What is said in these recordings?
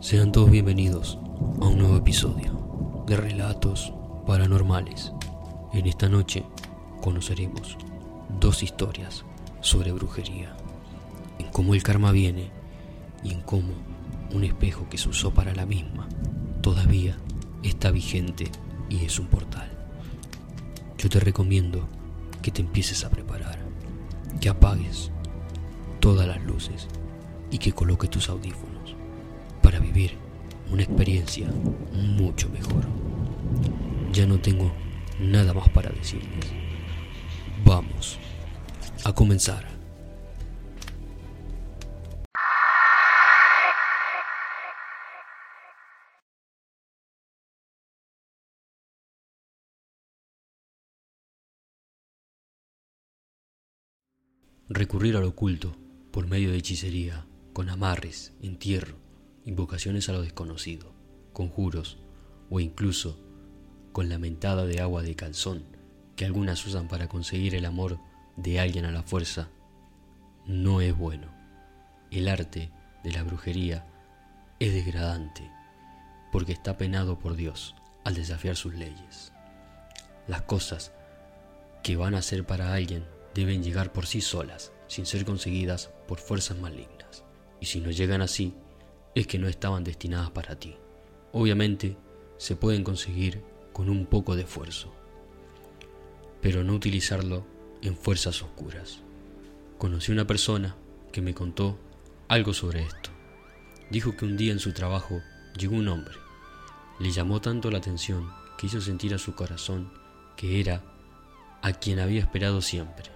Sean todos bienvenidos a un nuevo episodio de Relatos Paranormales. En esta noche conoceremos dos historias sobre brujería, en cómo el karma viene y en cómo un espejo que se usó para la misma todavía está vigente y es un portal. Yo te recomiendo que te empieces a preparar, que apagues todas las luces y que coloques tus audífonos vivir una experiencia mucho mejor. Ya no tengo nada más para decirles. Vamos a comenzar. Recurrir al oculto por medio de hechicería, con amarres, entierro, invocaciones a lo desconocido, conjuros o incluso con la mentada de agua de calzón que algunas usan para conseguir el amor de alguien a la fuerza, no es bueno. El arte de la brujería es degradante porque está penado por Dios al desafiar sus leyes. Las cosas que van a ser para alguien deben llegar por sí solas, sin ser conseguidas por fuerzas malignas. Y si no llegan así, es que no estaban destinadas para ti. Obviamente, se pueden conseguir con un poco de esfuerzo, pero no utilizarlo en fuerzas oscuras. Conocí una persona que me contó algo sobre esto. Dijo que un día en su trabajo llegó un hombre. Le llamó tanto la atención que hizo sentir a su corazón que era a quien había esperado siempre.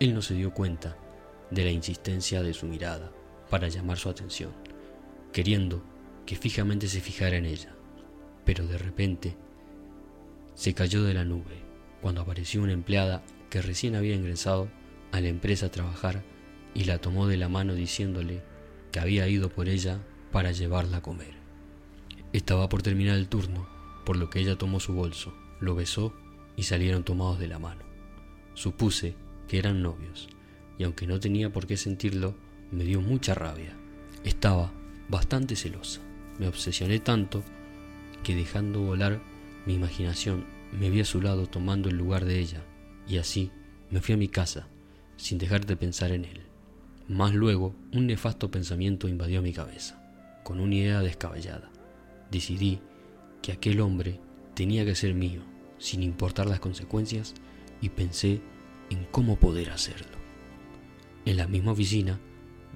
Él no se dio cuenta de la insistencia de su mirada para llamar su atención, queriendo que fijamente se fijara en ella. Pero de repente se cayó de la nube cuando apareció una empleada que recién había ingresado a la empresa a trabajar y la tomó de la mano diciéndole que había ido por ella para llevarla a comer. Estaba por terminar el turno, por lo que ella tomó su bolso, lo besó y salieron tomados de la mano. Supuse que eran novios, y aunque no tenía por qué sentirlo, me dio mucha rabia. Estaba bastante celosa. Me obsesioné tanto que dejando volar mi imaginación me vi a su lado tomando el lugar de ella, y así me fui a mi casa, sin dejar de pensar en él. Más luego, un nefasto pensamiento invadió mi cabeza, con una idea descabellada. Decidí que aquel hombre tenía que ser mío, sin importar las consecuencias, y pensé en cómo poder hacerlo. En la misma oficina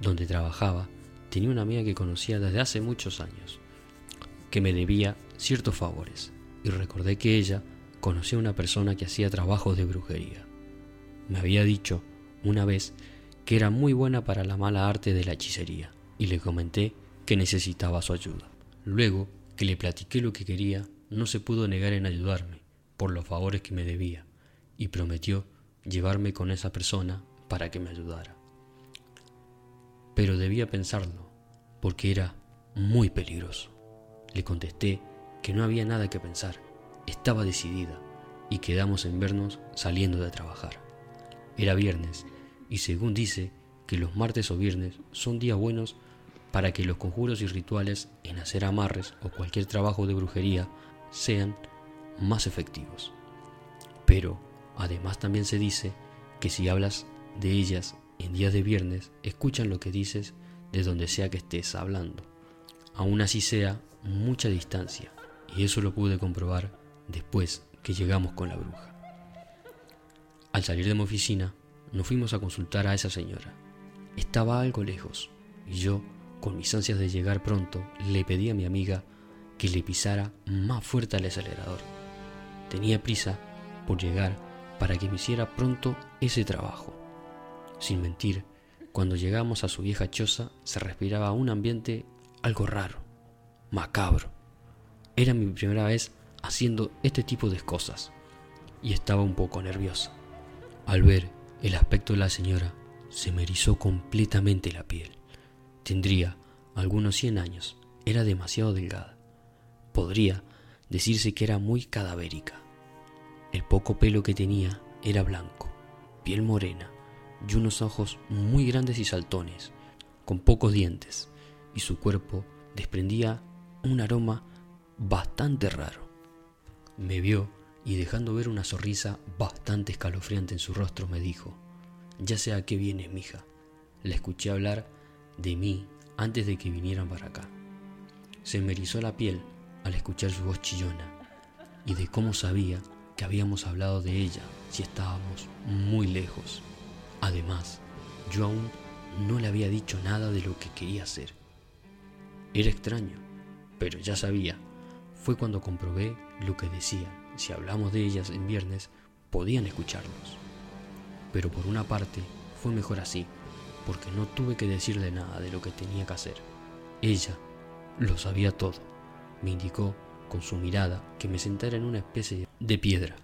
donde trabajaba, tenía una amiga que conocía desde hace muchos años, que me debía ciertos favores, y recordé que ella conocía a una persona que hacía trabajos de brujería. Me había dicho una vez que era muy buena para la mala arte de la hechicería, y le comenté que necesitaba su ayuda. Luego que le platiqué lo que quería, no se pudo negar en ayudarme por los favores que me debía, y prometió llevarme con esa persona para que me ayudara. Pero debía pensarlo, porque era muy peligroso. Le contesté que no había nada que pensar, estaba decidida, y quedamos en vernos saliendo de trabajar. Era viernes, y según dice que los martes o viernes son días buenos para que los conjuros y rituales en hacer amarres o cualquier trabajo de brujería sean más efectivos. Pero Además también se dice que si hablas de ellas en días de viernes, escuchan lo que dices de donde sea que estés hablando. Aún así sea mucha distancia, y eso lo pude comprobar después que llegamos con la bruja. Al salir de mi oficina, nos fuimos a consultar a esa señora. Estaba algo lejos, y yo, con mis ansias de llegar pronto, le pedí a mi amiga que le pisara más fuerte al acelerador. Tenía prisa por llegar para que me hiciera pronto ese trabajo. Sin mentir, cuando llegamos a su vieja choza se respiraba un ambiente algo raro, macabro. Era mi primera vez haciendo este tipo de cosas y estaba un poco nerviosa. Al ver el aspecto de la señora, se me erizó completamente la piel. Tendría algunos 100 años, era demasiado delgada. Podría decirse que era muy cadavérica. El poco pelo que tenía era blanco, piel morena y unos ojos muy grandes y saltones, con pocos dientes, y su cuerpo desprendía un aroma bastante raro. Me vio y dejando ver una sonrisa bastante escalofriante en su rostro me dijo, ya sé a qué vienes, mija. La escuché hablar de mí antes de que vinieran para acá. Se me erizó la piel al escuchar su voz chillona y de cómo sabía que habíamos hablado de ella si estábamos muy lejos. Además, yo aún no le había dicho nada de lo que quería hacer. Era extraño, pero ya sabía. Fue cuando comprobé lo que decían. Si hablamos de ellas en viernes, podían escucharnos. Pero por una parte, fue mejor así, porque no tuve que decirle nada de lo que tenía que hacer. Ella lo sabía todo. Me indicó con su mirada que me sentara en una especie de piedra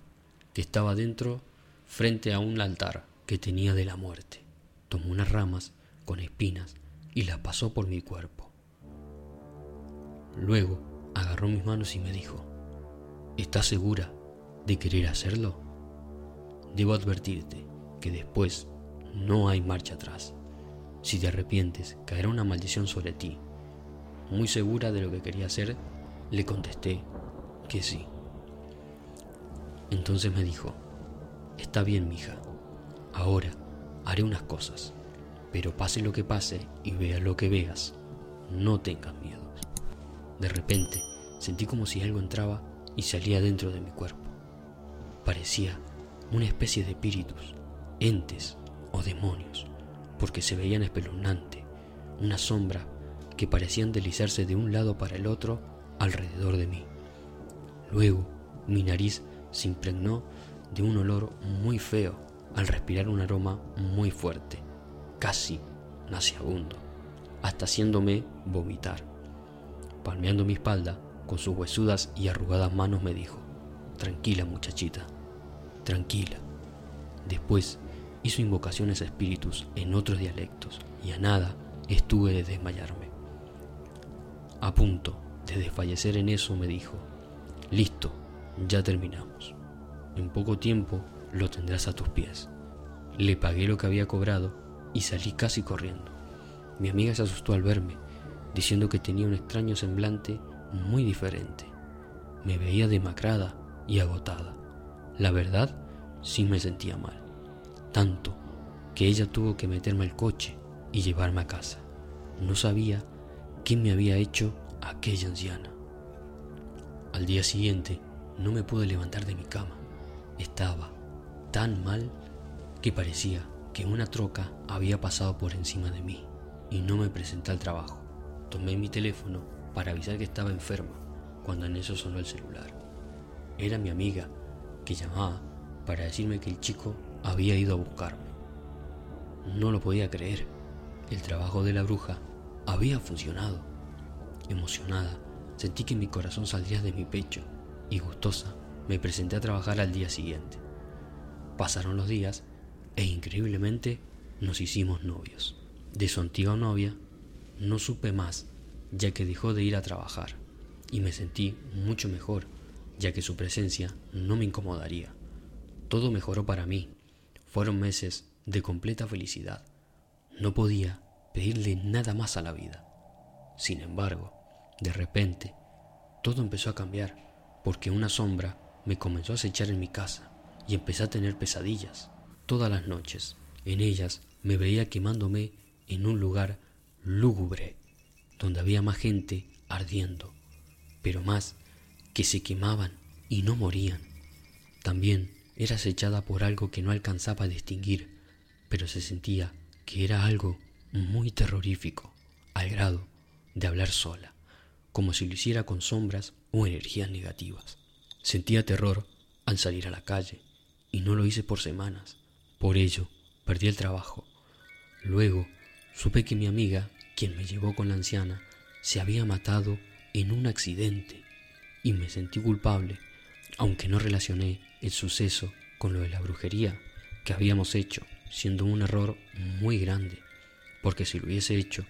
que estaba dentro frente a un altar que tenía de la muerte. Tomó unas ramas con espinas y las pasó por mi cuerpo. Luego agarró mis manos y me dijo, ¿estás segura de querer hacerlo? Debo advertirte que después no hay marcha atrás. Si te arrepientes, caerá una maldición sobre ti. Muy segura de lo que quería hacer, le contesté que sí. Entonces me dijo, está bien, mija, ahora haré unas cosas, pero pase lo que pase y vea lo que veas, no tengas miedo. De repente sentí como si algo entraba y salía dentro de mi cuerpo. Parecía una especie de espíritus, entes o demonios, porque se veían espeluznante, una sombra que parecían deslizarse de un lado para el otro alrededor de mí. Luego mi nariz se impregnó de un olor muy feo al respirar un aroma muy fuerte, casi nauseabundo, hasta haciéndome vomitar. Palmeando mi espalda, con sus huesudas y arrugadas manos me dijo, Tranquila muchachita, tranquila. Después hizo invocaciones a espíritus en otros dialectos y a nada estuve de desmayarme. A punto de desfallecer en eso me dijo, Listo, ya terminamos. En poco tiempo lo tendrás a tus pies. Le pagué lo que había cobrado y salí casi corriendo. Mi amiga se asustó al verme, diciendo que tenía un extraño semblante muy diferente. Me veía demacrada y agotada. La verdad, sí me sentía mal. Tanto que ella tuvo que meterme al coche y llevarme a casa. No sabía qué me había hecho aquella anciana. Al día siguiente no me pude levantar de mi cama. Estaba tan mal que parecía que una troca había pasado por encima de mí y no me presenté al trabajo. Tomé mi teléfono para avisar que estaba enferma cuando en eso sonó el celular. Era mi amiga que llamaba para decirme que el chico había ido a buscarme. No lo podía creer. El trabajo de la bruja había funcionado. Emocionada, sentí que mi corazón saldría de mi pecho y gustosa me presenté a trabajar al día siguiente. Pasaron los días e increíblemente nos hicimos novios. De su antigua novia no supe más ya que dejó de ir a trabajar y me sentí mucho mejor ya que su presencia no me incomodaría. Todo mejoró para mí. Fueron meses de completa felicidad. No podía pedirle nada más a la vida. Sin embargo, de repente, todo empezó a cambiar porque una sombra me comenzó a acechar en mi casa y empecé a tener pesadillas todas las noches. En ellas me veía quemándome en un lugar lúgubre, donde había más gente ardiendo, pero más que se quemaban y no morían. También era acechada por algo que no alcanzaba a distinguir, pero se sentía que era algo muy terrorífico, al grado de hablar sola, como si lo hiciera con sombras o energías negativas. Sentía terror al salir a la calle y no lo hice por semanas. Por ello, perdí el trabajo. Luego, supe que mi amiga, quien me llevó con la anciana, se había matado en un accidente y me sentí culpable, aunque no relacioné el suceso con lo de la brujería que habíamos hecho, siendo un error muy grande, porque si lo hubiese hecho,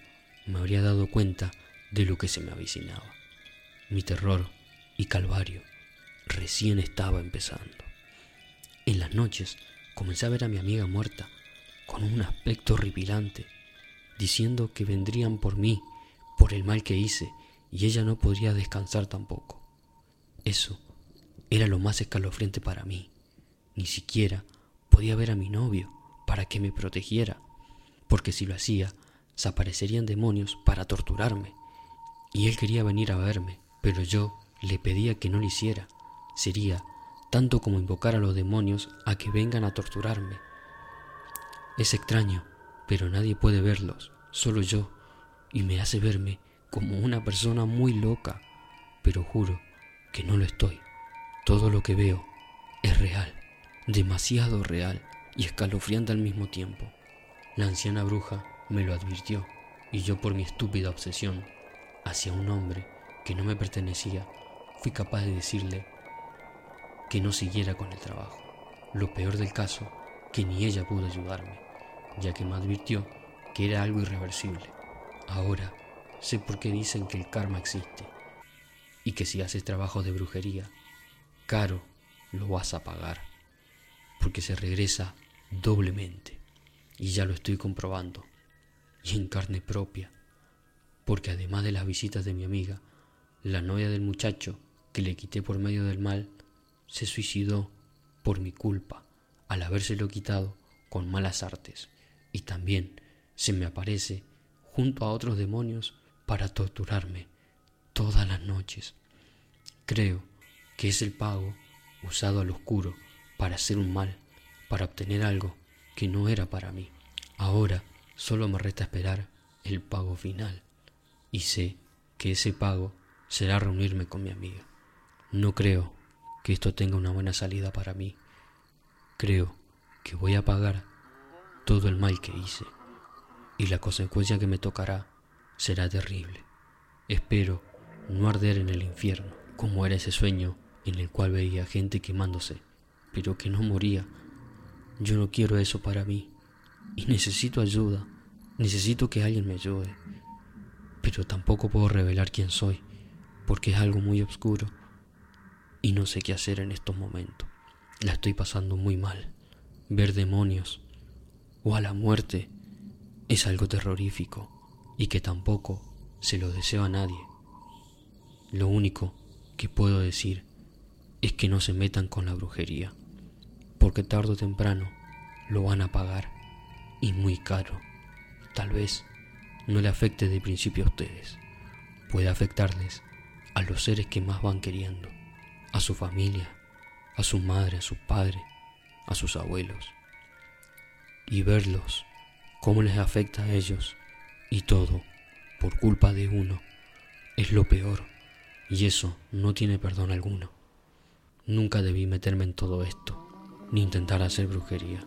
me habría dado cuenta de lo que se me avicinaba. Mi terror y calvario recién estaba empezando. En las noches comencé a ver a mi amiga muerta, con un aspecto horripilante, diciendo que vendrían por mí, por el mal que hice, y ella no podría descansar tampoco. Eso era lo más escalofriante para mí. Ni siquiera podía ver a mi novio para que me protegiera, porque si lo hacía, se aparecerían demonios para torturarme. Y él quería venir a verme, pero yo le pedía que no lo hiciera. Sería tanto como invocar a los demonios a que vengan a torturarme. Es extraño, pero nadie puede verlos, solo yo, y me hace verme como una persona muy loca, pero juro que no lo estoy. Todo lo que veo es real, demasiado real y escalofriante al mismo tiempo. La anciana bruja me lo advirtió y yo por mi estúpida obsesión hacia un hombre que no me pertenecía, fui capaz de decirle que no siguiera con el trabajo. Lo peor del caso, que ni ella pudo ayudarme, ya que me advirtió que era algo irreversible. Ahora sé por qué dicen que el karma existe y que si haces trabajo de brujería, caro lo vas a pagar, porque se regresa doblemente. Y ya lo estoy comprobando, y en carne propia, porque además de las visitas de mi amiga, la novia del muchacho que le quité por medio del mal, se suicidó por mi culpa al habérselo quitado con malas artes, y también se me aparece junto a otros demonios para torturarme todas las noches. Creo que es el pago usado al oscuro para hacer un mal, para obtener algo que no era para mí. Ahora solo me resta esperar el pago final y sé que ese pago será reunirme con mi amiga. No creo que esto tenga una buena salida para mí. Creo que voy a pagar todo el mal que hice y la consecuencia que me tocará será terrible. Espero no arder en el infierno, como era ese sueño en el cual veía gente quemándose, pero que no moría yo no quiero eso para mí. Y necesito ayuda. Necesito que alguien me ayude. Pero tampoco puedo revelar quién soy, porque es algo muy oscuro. Y no sé qué hacer en estos momentos. La estoy pasando muy mal. Ver demonios o a la muerte es algo terrorífico y que tampoco se lo deseo a nadie. Lo único que puedo decir es que no se metan con la brujería porque tarde o temprano lo van a pagar y muy caro. Tal vez no le afecte de principio a ustedes, puede afectarles a los seres que más van queriendo, a su familia, a su madre, a su padre, a sus abuelos, y verlos cómo les afecta a ellos y todo por culpa de uno es lo peor y eso no tiene perdón alguno. Nunca debí meterme en todo esto ni intentar hacer brujería.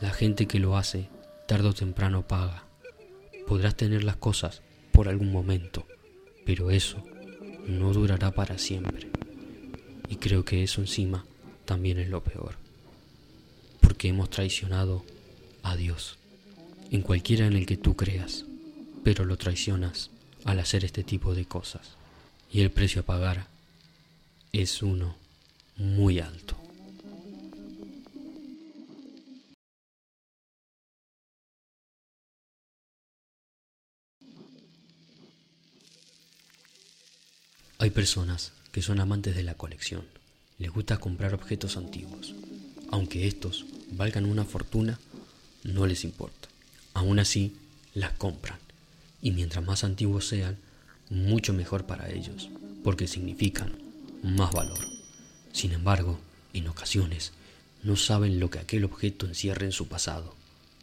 La gente que lo hace tarde o temprano paga. Podrás tener las cosas por algún momento, pero eso no durará para siempre. Y creo que eso encima también es lo peor, porque hemos traicionado a Dios, en cualquiera en el que tú creas, pero lo traicionas al hacer este tipo de cosas. Y el precio a pagar es uno muy alto. Hay personas que son amantes de la colección. Les gusta comprar objetos antiguos. Aunque estos valgan una fortuna, no les importa. Aún así, las compran. Y mientras más antiguos sean, mucho mejor para ellos, porque significan más valor. Sin embargo, en ocasiones, no saben lo que aquel objeto encierra en su pasado.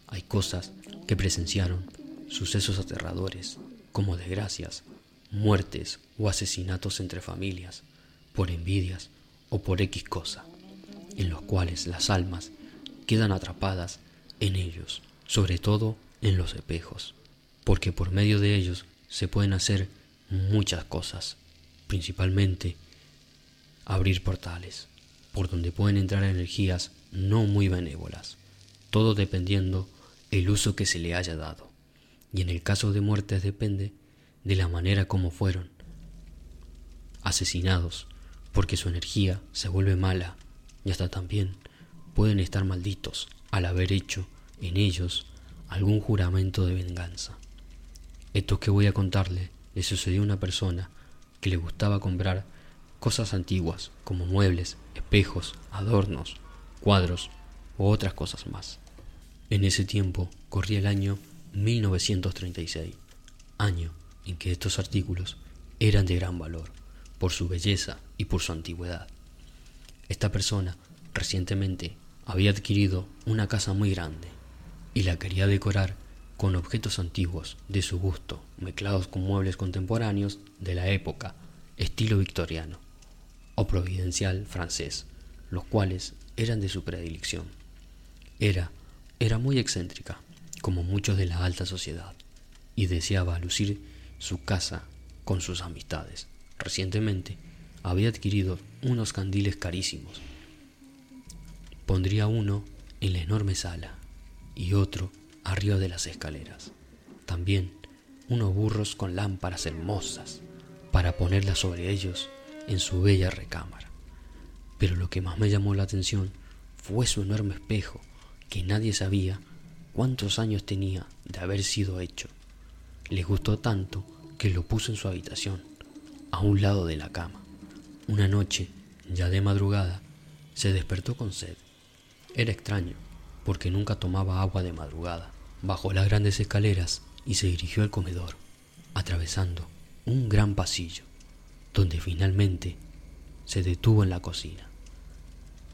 Hay cosas que presenciaron, sucesos aterradores, como desgracias, muertes o asesinatos entre familias, por envidias o por X cosa, en los cuales las almas quedan atrapadas en ellos, sobre todo en los espejos, porque por medio de ellos se pueden hacer muchas cosas, principalmente abrir portales, por donde pueden entrar energías no muy benévolas, todo dependiendo el uso que se le haya dado. Y en el caso de muertes depende de la manera como fueron asesinados, porque su energía se vuelve mala y hasta también pueden estar malditos al haber hecho en ellos algún juramento de venganza. Esto que voy a contarle le sucedió a una persona que le gustaba comprar cosas antiguas como muebles, espejos, adornos, cuadros u otras cosas más. En ese tiempo corría el año 1936, año en que estos artículos eran de gran valor por su belleza y por su antigüedad. Esta persona recientemente había adquirido una casa muy grande y la quería decorar con objetos antiguos de su gusto, mezclados con muebles contemporáneos de la época, estilo victoriano o providencial francés, los cuales eran de su predilección. Era, era muy excéntrica, como muchos de la alta sociedad, y deseaba lucir su casa con sus amistades. Recientemente había adquirido unos candiles carísimos. Pondría uno en la enorme sala y otro arriba de las escaleras. También unos burros con lámparas hermosas para ponerlas sobre ellos en su bella recámara. Pero lo que más me llamó la atención fue su enorme espejo, que nadie sabía cuántos años tenía de haber sido hecho. Le gustó tanto que lo puso en su habitación, a un lado de la cama. Una noche, ya de madrugada, se despertó con sed. Era extraño, porque nunca tomaba agua de madrugada. Bajó las grandes escaleras y se dirigió al comedor, atravesando un gran pasillo, donde finalmente se detuvo en la cocina.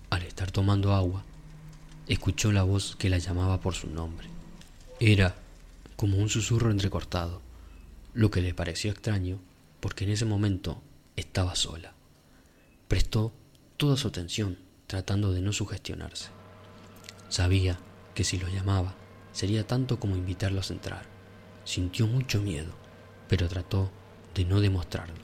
Al estar tomando agua, escuchó la voz que la llamaba por su nombre. Era como un susurro entrecortado, lo que le pareció extraño porque en ese momento estaba sola. Prestó toda su atención tratando de no sugestionarse. Sabía que si lo llamaba sería tanto como invitarlos a entrar. Sintió mucho miedo, pero trató de no demostrarlo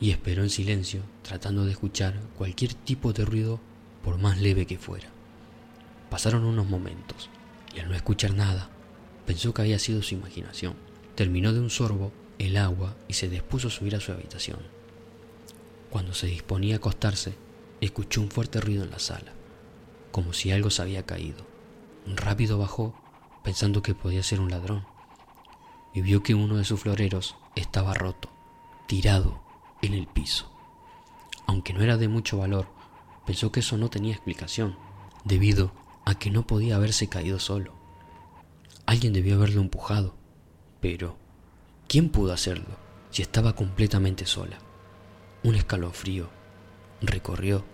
y esperó en silencio tratando de escuchar cualquier tipo de ruido por más leve que fuera. Pasaron unos momentos y al no escuchar nada, pensó que había sido su imaginación. Terminó de un sorbo el agua y se dispuso a subir a su habitación. Cuando se disponía a acostarse, escuchó un fuerte ruido en la sala, como si algo se había caído. Rápido bajó, pensando que podía ser un ladrón, y vio que uno de sus floreros estaba roto, tirado en el piso. Aunque no era de mucho valor, pensó que eso no tenía explicación, debido a que no podía haberse caído solo. Alguien debió haberlo empujado, pero ¿quién pudo hacerlo si estaba completamente sola? Un escalofrío recorrió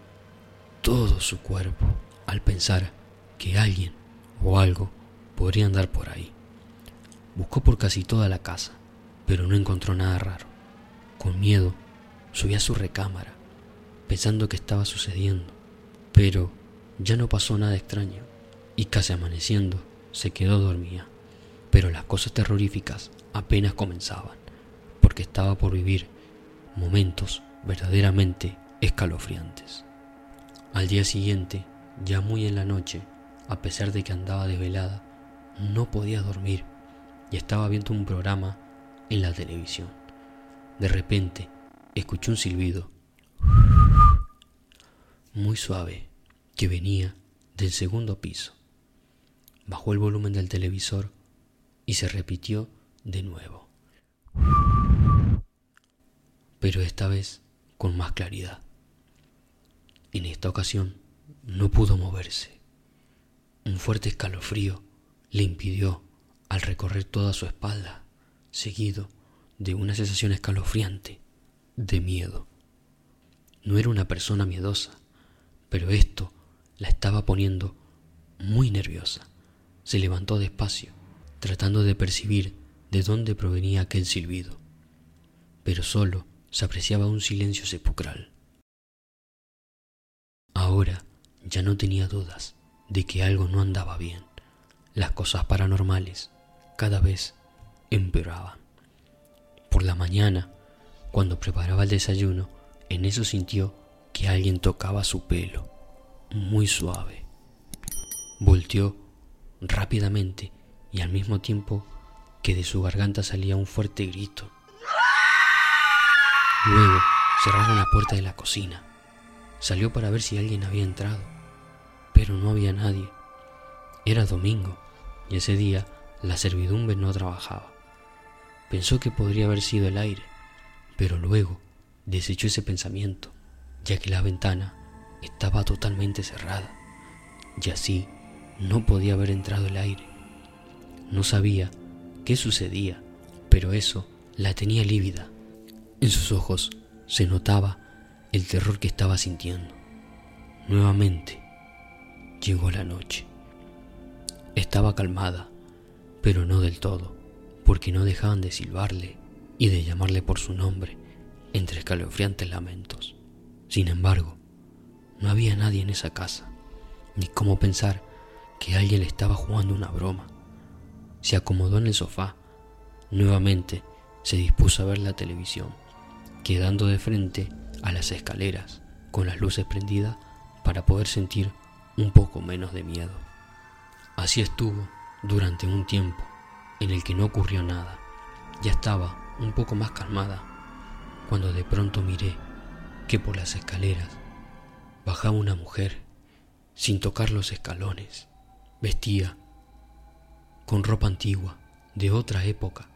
todo su cuerpo al pensar que alguien o algo podría andar por ahí. Buscó por casi toda la casa, pero no encontró nada raro. Con miedo, Subí a su recámara, pensando que estaba sucediendo, pero ya no pasó nada extraño, y casi amaneciendo se quedó dormida. Pero las cosas terroríficas apenas comenzaban, porque estaba por vivir momentos verdaderamente escalofriantes. Al día siguiente, ya muy en la noche, a pesar de que andaba desvelada, no podía dormir y estaba viendo un programa en la televisión. De repente, escuchó un silbido muy suave que venía del segundo piso. Bajó el volumen del televisor y se repitió de nuevo, pero esta vez con más claridad. En esta ocasión no pudo moverse. Un fuerte escalofrío le impidió al recorrer toda su espalda, seguido de una sensación escalofriante de miedo. No era una persona miedosa, pero esto la estaba poniendo muy nerviosa. Se levantó despacio, tratando de percibir de dónde provenía aquel silbido, pero solo se apreciaba un silencio sepulcral. Ahora ya no tenía dudas de que algo no andaba bien. Las cosas paranormales cada vez empeoraban. Por la mañana cuando preparaba el desayuno, en eso sintió que alguien tocaba su pelo, muy suave. Volteó rápidamente y al mismo tiempo que de su garganta salía un fuerte grito. Luego cerraron la puerta de la cocina. Salió para ver si alguien había entrado, pero no había nadie. Era domingo y ese día la servidumbre no trabajaba. Pensó que podría haber sido el aire, pero luego desechó ese pensamiento, ya que la ventana estaba totalmente cerrada, y así no podía haber entrado el aire. No sabía qué sucedía, pero eso la tenía lívida. En sus ojos se notaba el terror que estaba sintiendo. Nuevamente llegó la noche. Estaba calmada, pero no del todo, porque no dejaban de silbarle y de llamarle por su nombre entre escalofriantes lamentos. Sin embargo, no había nadie en esa casa, ni cómo pensar que alguien le estaba jugando una broma. Se acomodó en el sofá. Nuevamente se dispuso a ver la televisión, quedando de frente a las escaleras con las luces prendidas para poder sentir un poco menos de miedo. Así estuvo durante un tiempo en el que no ocurrió nada. Ya estaba un poco más calmada cuando de pronto miré que por las escaleras bajaba una mujer sin tocar los escalones. Vestía con ropa antigua de otra época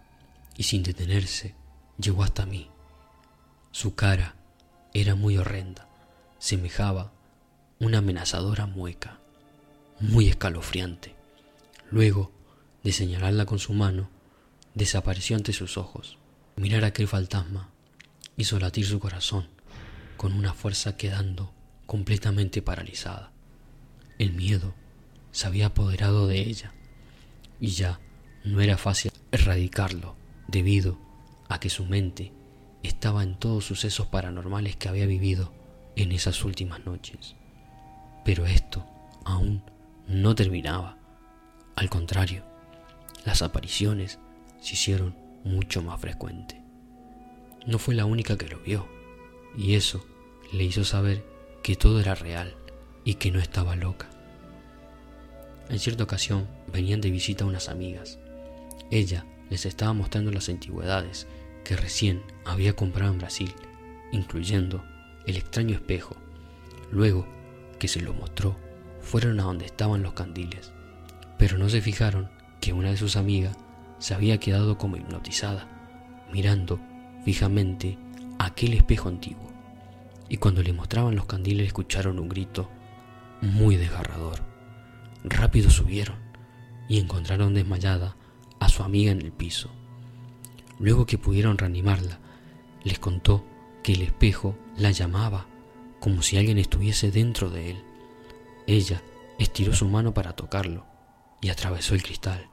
y sin detenerse llegó hasta mí. Su cara era muy horrenda, semejaba una amenazadora mueca, muy escalofriante. Luego de señalarla con su mano, desapareció ante sus ojos. Mirar aquel fantasma hizo latir su corazón con una fuerza quedando completamente paralizada. El miedo se había apoderado de ella y ya no era fácil erradicarlo debido a que su mente estaba en todos sucesos paranormales que había vivido en esas últimas noches. Pero esto aún no terminaba. Al contrario, las apariciones se hicieron mucho más frecuentes. No fue la única que lo vio, y eso le hizo saber que todo era real y que no estaba loca. En cierta ocasión venían de visita unas amigas. Ella les estaba mostrando las antigüedades que recién había comprado en Brasil, incluyendo el extraño espejo. Luego que se lo mostró, fueron a donde estaban los candiles, pero no se fijaron que una de sus amigas se había quedado como hipnotizada, mirando fijamente aquel espejo antiguo, y cuando le mostraban los candiles escucharon un grito muy desgarrador. Rápido subieron y encontraron desmayada a su amiga en el piso. Luego que pudieron reanimarla, les contó que el espejo la llamaba como si alguien estuviese dentro de él. Ella estiró su mano para tocarlo y atravesó el cristal.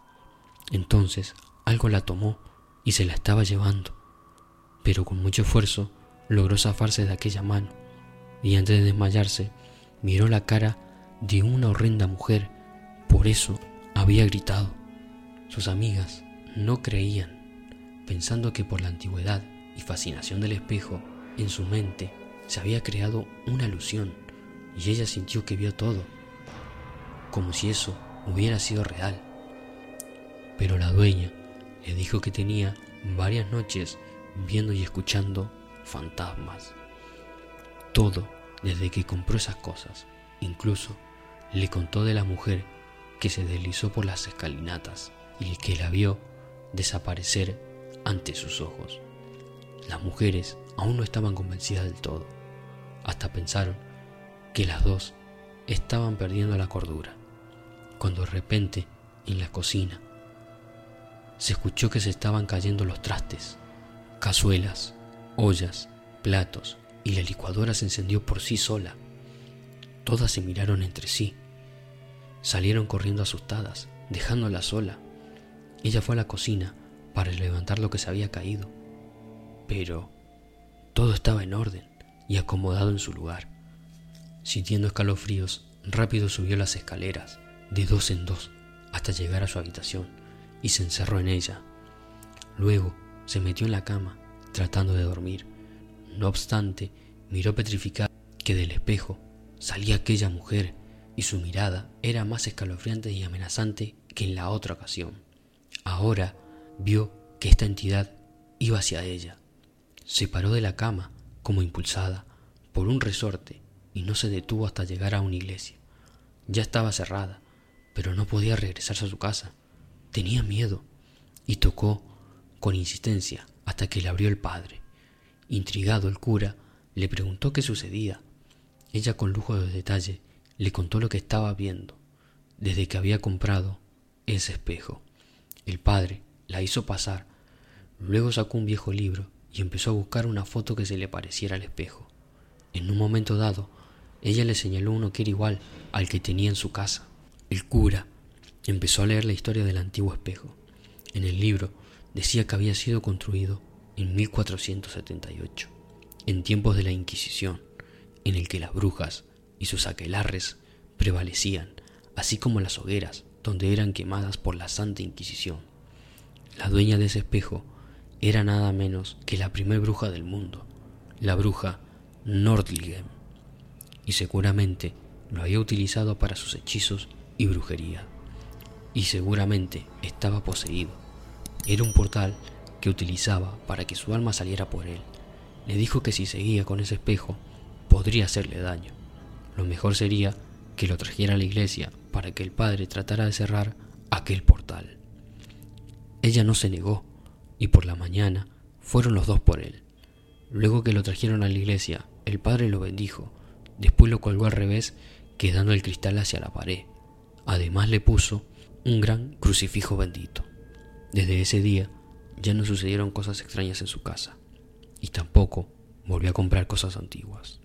Entonces algo la tomó y se la estaba llevando, pero con mucho esfuerzo logró zafarse de aquella mano y antes de desmayarse miró la cara de una horrenda mujer por eso había gritado. Sus amigas no creían, pensando que por la antigüedad y fascinación del espejo, en su mente se había creado una alusión y ella sintió que vio todo, como si eso hubiera sido real. Pero la dueña le dijo que tenía varias noches viendo y escuchando fantasmas. Todo desde que compró esas cosas. Incluso le contó de la mujer que se deslizó por las escalinatas y que la vio desaparecer ante sus ojos. Las mujeres aún no estaban convencidas del todo, hasta pensaron que las dos estaban perdiendo la cordura, cuando de repente en la cocina se escuchó que se estaban cayendo los trastes, cazuelas, ollas, platos, y la licuadora se encendió por sí sola. Todas se miraron entre sí Salieron corriendo asustadas, dejándola sola. Ella fue a la cocina para levantar lo que se había caído. Pero todo estaba en orden y acomodado en su lugar. Sintiendo escalofríos, rápido subió las escaleras, de dos en dos, hasta llegar a su habitación, y se encerró en ella. Luego se metió en la cama, tratando de dormir. No obstante, miró petrificada que del espejo salía aquella mujer y su mirada era más escalofriante y amenazante que en la otra ocasión. Ahora vio que esta entidad iba hacia ella. Se paró de la cama como impulsada por un resorte y no se detuvo hasta llegar a una iglesia. Ya estaba cerrada, pero no podía regresarse a su casa. Tenía miedo y tocó con insistencia hasta que le abrió el padre. Intrigado el cura le preguntó qué sucedía. Ella con lujo de detalle le contó lo que estaba viendo desde que había comprado ese espejo. El padre la hizo pasar, luego sacó un viejo libro y empezó a buscar una foto que se le pareciera al espejo. En un momento dado, ella le señaló uno que era igual al que tenía en su casa. El cura empezó a leer la historia del antiguo espejo. En el libro decía que había sido construido en 1478, en tiempos de la Inquisición, en el que las brujas y sus aquelarres prevalecían, así como las hogueras donde eran quemadas por la Santa Inquisición. La dueña de ese espejo era nada menos que la primer bruja del mundo, la bruja Nordlingen, y seguramente lo había utilizado para sus hechizos y brujería. Y seguramente estaba poseído. Era un portal que utilizaba para que su alma saliera por él. Le dijo que si seguía con ese espejo, podría hacerle daño. Lo mejor sería que lo trajera a la iglesia para que el padre tratara de cerrar aquel portal. Ella no se negó, y por la mañana fueron los dos por él. Luego que lo trajeron a la iglesia, el padre lo bendijo, después lo colgó al revés, quedando el cristal hacia la pared. Además le puso un gran crucifijo bendito. Desde ese día ya no sucedieron cosas extrañas en su casa, y tampoco volvió a comprar cosas antiguas.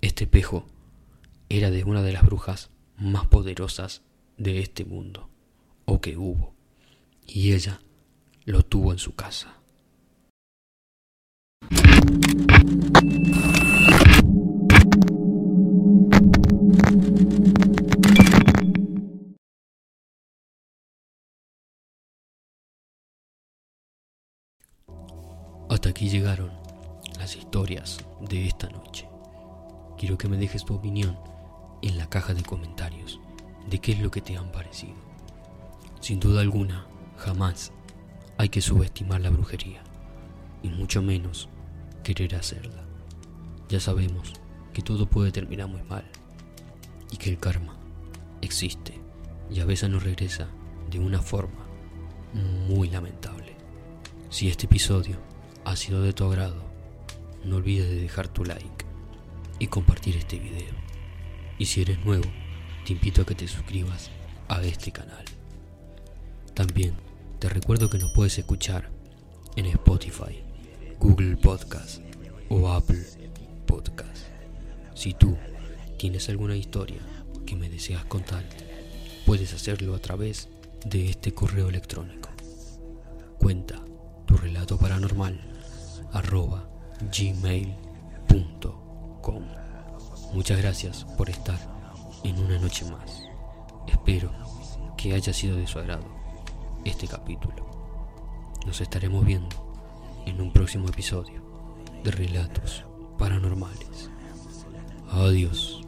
Este espejo era de una de las brujas más poderosas de este mundo, o que hubo, y ella lo tuvo en su casa. Hasta aquí llegaron las historias de esta noche. Quiero que me dejes tu opinión en la caja de comentarios de qué es lo que te han parecido. Sin duda alguna, jamás hay que subestimar la brujería, y mucho menos querer hacerla. Ya sabemos que todo puede terminar muy mal, y que el karma existe, y a veces nos regresa de una forma muy lamentable. Si este episodio ha sido de tu agrado, no olvides de dejar tu like y compartir este video. Y si eres nuevo, te invito a que te suscribas a este canal. También te recuerdo que nos puedes escuchar en Spotify, Google Podcast o Apple Podcast. Si tú tienes alguna historia que me deseas contar, puedes hacerlo a través de este correo electrónico. Cuenta tu relato paranormal arroba gmail.com. Muchas gracias por estar en una noche más. Espero que haya sido de su agrado este capítulo. Nos estaremos viendo en un próximo episodio de Relatos Paranormales. Adiós.